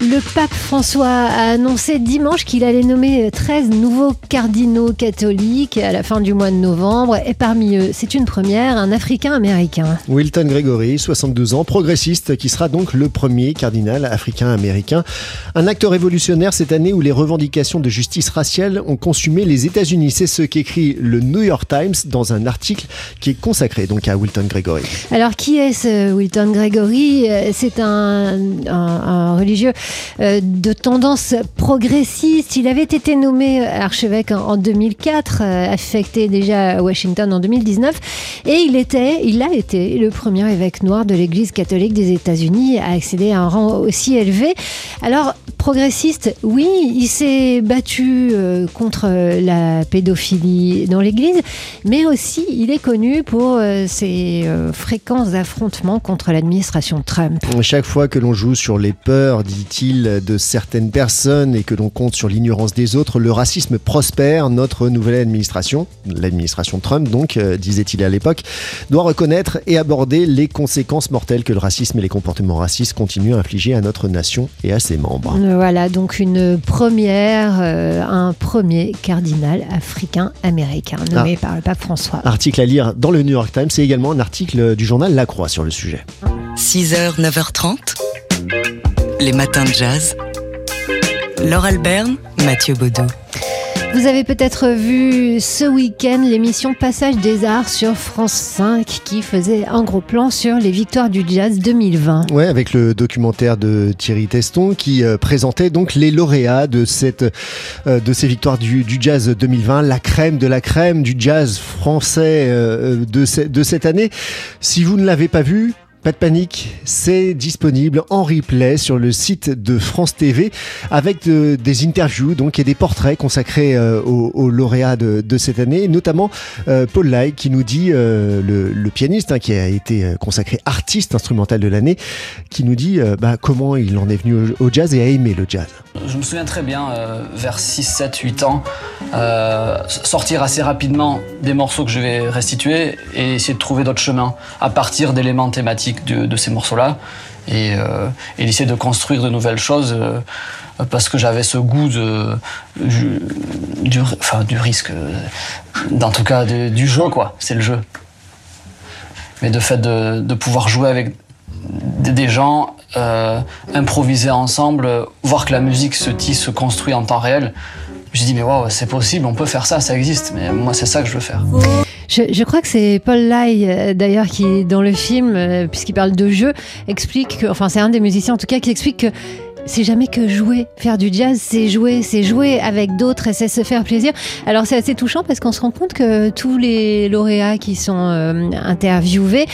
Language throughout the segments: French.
Le pape François a annoncé dimanche qu'il allait nommer 13 nouveaux cardinaux catholiques à la fin du mois de novembre. Et parmi eux, c'est une première, un Africain américain. Wilton Gregory, 72 ans, progressiste, qui sera donc le premier cardinal africain-américain. Un acte révolutionnaire cette année où les revendications de justice raciale ont consumé les États-Unis. C'est ce qu'écrit le New York Times dans un article qui est consacré donc à Wilton Gregory. Alors, qui est ce Wilton Gregory? C'est un, un, un religieux euh, de tendance progressiste. Il avait été nommé archevêque en 2004, euh, affecté déjà à Washington en 2019, et il était, il a été le premier évêque noir de l'Église catholique des États-Unis à accéder à un rang aussi élevé. Alors progressiste, oui, il s'est battu euh, contre la pédophilie dans l'Église, mais aussi il est connu pour ses fréquents affrontements contre l'administration Trump. Chaque fois que l'on joue sur les peurs, dit-il, de certaines personnes et que l'on compte sur l'ignorance des autres, le racisme prospère. Notre nouvelle administration, l'administration Trump donc, euh, disait-il à l'époque, doit reconnaître et aborder les conséquences mortelles que le racisme et les comportements racistes continuent à infliger à notre nation et à ses membres. Voilà donc une première, euh, un premier cardinal africain-américain nommé par le pape François. Article à lire dans le New York Times et également un article du journal La Croix sur le sujet. 6h, 9h30, les matins de jazz. Laure Alberne, Mathieu Baudou. Vous avez peut-être vu ce week-end l'émission Passage des Arts sur France 5 qui faisait un gros plan sur les victoires du jazz 2020. Ouais, avec le documentaire de Thierry Teston qui euh, présentait donc les lauréats de cette euh, de ces victoires du, du, jazz 2020, la crème de la crème du jazz français euh, de, de cette année. Si vous ne l'avez pas vu, pas de panique, c'est disponible en replay sur le site de France TV avec de, des interviews donc et des portraits consacrés euh, aux, lauréats de, cette année, notamment euh, Paul Lai qui nous dit euh, le, pianiste hein, qui a été consacré artiste instrumental de l'année, qui nous dit bah, comment il en est venu au, au, jazz et a aimé le jazz. Je me souviens très bien euh, vers 6, 7, 8 ans sortir assez rapidement des morceaux que je vais restituer et essayer de trouver d'autres chemins à partir d'éléments thématiques de, ces morceaux-là et, euh, et d'essayer de construire de nouvelles choses euh, parce que j'avais ce goût de, du, risque, en tout cas du jeu, quoi. C'est le jeu. Mais de fait de pouvoir jouer avec des gens, euh, improviser ensemble, voir que la musique se tisse, se construit en temps réel. J'ai dit mais waouh, c'est possible, on peut faire ça, ça existe. Mais moi, c'est ça que je veux faire. Je, je, crois que c'est Paul Lai, euh, d'ailleurs, qui, dans le film, euh, puisqu'il parle de jeu, explique que, enfin, c'est un des musiciens en tout cas, qui explique que c'est jamais que jouer. Faire du jazz, c'est jouer, c'est jouer avec d'autres et c'est se faire plaisir. Alors c'est assez touchant parce qu'on se rend compte que tous les lauréats qui sont euh, interviewés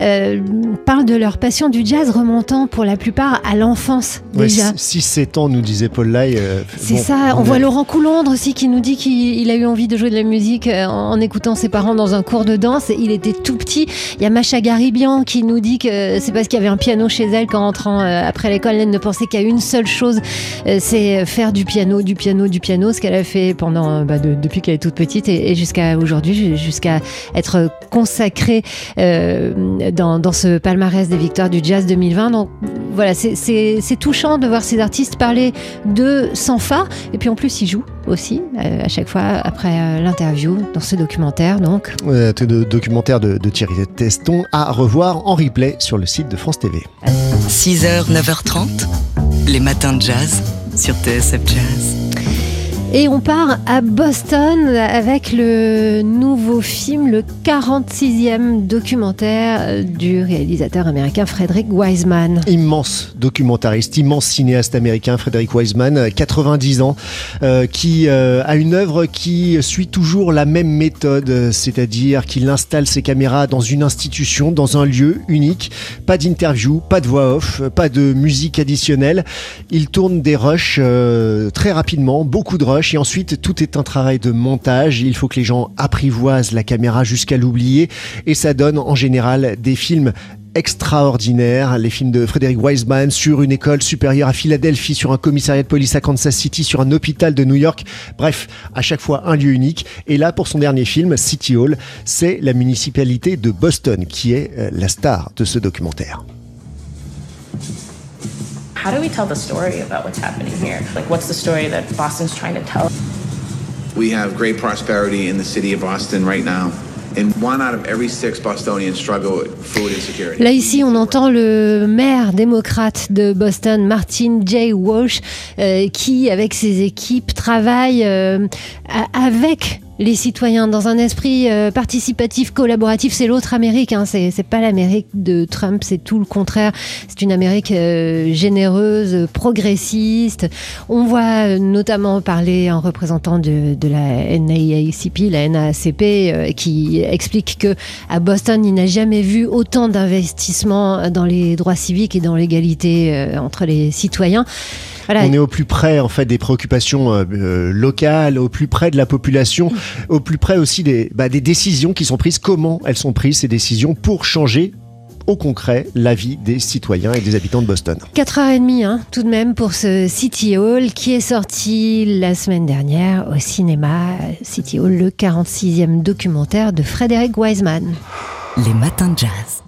euh, parlent de leur passion du jazz remontant pour la plupart à l'enfance déjà. Ouais, 6-7 ans, nous disait Paul Lai. Euh, c'est bon, ça, on, on voit a... Laurent Coulondre aussi qui nous dit qu'il a eu envie de jouer de la musique en, en, écoutant ses parents dans un cours de danse. Il était tout petit. Il y a Macha Garibian qui nous dit que c'est parce qu'il y avait un piano chez elle qu'en rentrant après l'école, elle ne pensait qu'à une seule chose, euh, c'est faire du piano, du piano, du piano, ce qu'elle a fait pendant bah, de, depuis qu'elle est toute petite et, et jusqu'à aujourd'hui, jusqu'à être consacrée euh, dans, dans, ce palmarès des victoires du jazz 2020. Donc voilà, c'est touchant de voir ces artistes parler de sans phare et puis en plus ils jouent aussi euh, à chaque fois après euh, l'interview dans ce documentaire donc. Ouais, de documentaire de, de Thierry Teston à revoir en replay sur le site de France TV. 6h, 9h30 les matins de jazz sur TSF Jazz. Et on part à Boston avec le nouveau film, le 46e documentaire du réalisateur américain Frederick Wiseman. Immense documentariste, immense cinéaste américain Frederick Wiseman, 90 ans, euh, qui euh, a une œuvre qui suit toujours la même méthode, c'est-à-dire qu'il installe ses caméras dans une institution, dans un lieu unique, pas d'interview, pas de voix off, pas de musique additionnelle. Il tourne des rushs euh, très rapidement, beaucoup de rushs et ensuite tout est un travail de montage. Il faut que les gens apprivoisent la caméra jusqu'à l'oublier et ça donne en général des films extraordinaires. Les films de Frédéric Wiseman sur une école supérieure à Philadelphie, sur un commissariat de police à Kansas City, sur un hôpital de New York. Bref, à chaque fois un lieu unique. Et là, pour son dernier film, City Hall, c'est la municipalité de Boston qui est euh, la star de ce documentaire. How do we tell the story about what's happening here? Like, what's the story that Boston's trying to tell? We have great prosperity in the city of Boston right now. And one out of every six Bostonians struggle with food insecurity. Là, ici, on entend le maire démocrate de Boston, Martin J. Walsh, euh, qui, avec ses équipes, travaille euh, avec les citoyens dans un esprit euh, participatif, collaboratif. C'est l'autre Amérique, hein. c'est pas l'Amérique de Trump, c'est tout le contraire. C'est une Amérique euh, généreuse, progressiste. On voit euh, notamment parler un représentant de, de la NAACP, la NAACP, euh, qui explique que à Boston, il n'a jamais vu autant d'investissements dans les droits civiques et dans l'égalité euh, entre les citoyens. Voilà. On est au plus près en fait des préoccupations euh, euh, locales, au plus près de la population, au plus près aussi des, bah, des décisions qui sont prises, comment elles sont prises ces décisions pour changer au concret la vie des citoyens et des habitants de Boston? 4h30 hein, tout de même pour ce City Hall qui est sorti la semaine dernière au cinéma. City Hall, le 46e documentaire de Frédéric Wiseman. Les matins de jazz.